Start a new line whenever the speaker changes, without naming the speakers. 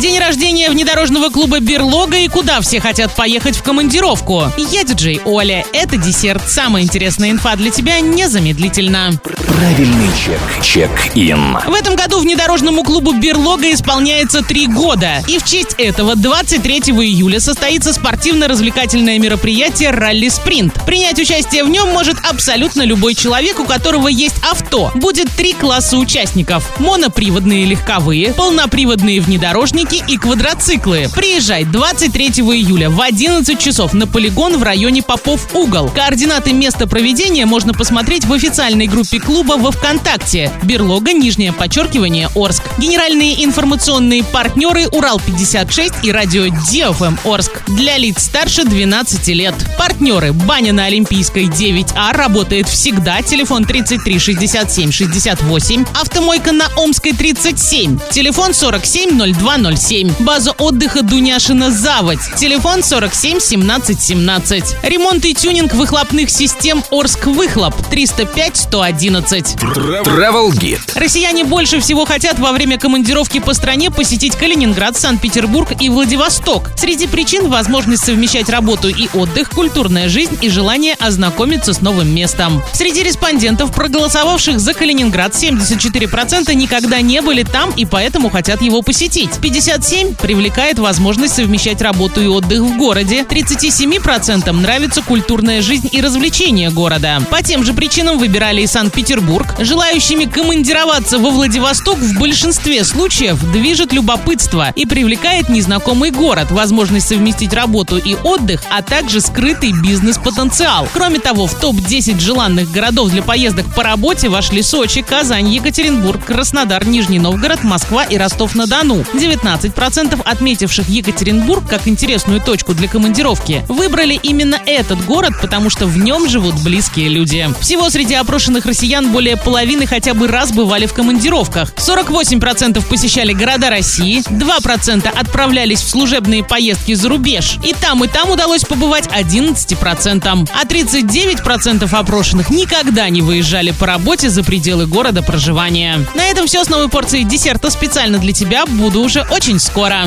День рождения внедорожного клуба «Берлога» и куда все хотят поехать в командировку. Я диджей Оля. Это десерт. Самая интересная инфа для тебя незамедлительно.
Правильный чек. Чек-ин.
В этом году внедорожному клубу «Берлога» исполняется три года. И в честь этого 23 июля состоится спортивно-развлекательное мероприятие «Ралли Спринт». Принять участие в нем может абсолютно любой человек, у которого есть авто. Будет три класса участников. Моноприводные легковые, полноприводные внедорожники и квадроциклы. Приезжай 23 июля в 11 часов на полигон в районе Попов Угол. Координаты места проведения можно посмотреть в официальной группе клуба во ВКонтакте. Берлога, нижнее подчеркивание, Орск. Генеральные информационные партнеры Урал-56 и радио DFM Орск. Для лиц старше 12 лет. Партнеры Баня на Олимпийской 9А работает всегда. Телефон 33 67 68. Автомойка на Омской 37. Телефон 470207. База отдыха Дуняшина Заводь. Телефон 47 17 17. Ремонт и тюнинг выхлопных систем Орск Выхлоп 305 111.
Travel Guide.
Россияне больше всего хотят во время командировки по стране посетить Калининград, Санкт-Петербург и Владивосток. Среди причин возможность совмещать работу и отдых, культурная жизнь и желание ознакомиться с новым местом. Среди респондентов, проголосовавших за Калининград, 74% никогда не были там и поэтому хотят его посетить. 57% привлекает возможность совмещать работу и отдых в городе. 37% нравится культурная жизнь и развлечения города. По тем же причинам выбирали и Санкт-Петербург. Желающими командироваться во Владивосток в большинстве случаев движет любопытство и привлекает незнакомый город, возможность совместить работу и отдых, а также скрытый бизнес-потенциал. Кроме того, в топ-10 желанных городов для поездок по работе вошли Сочи, Казань, Екатеринбург, Краснодар, Нижний Новгород, Москва и Ростов-на-Дону. 19% отметивших Екатеринбург как интересную точку для командировки выбрали именно этот город, потому что в нем живут близкие люди. Всего среди опрошенных россиян более половины хотя бы раз бывали в командировках. 48% посещали города России, 2% отправлялись в служебные поездки за рубеж. И там, и там удалось побывать 11%. А 39% опрошенных никогда не выезжали по работе за пределы города проживания. На этом все с новой порцией десерта специально для тебя. Буду уже очень Martins, Cora.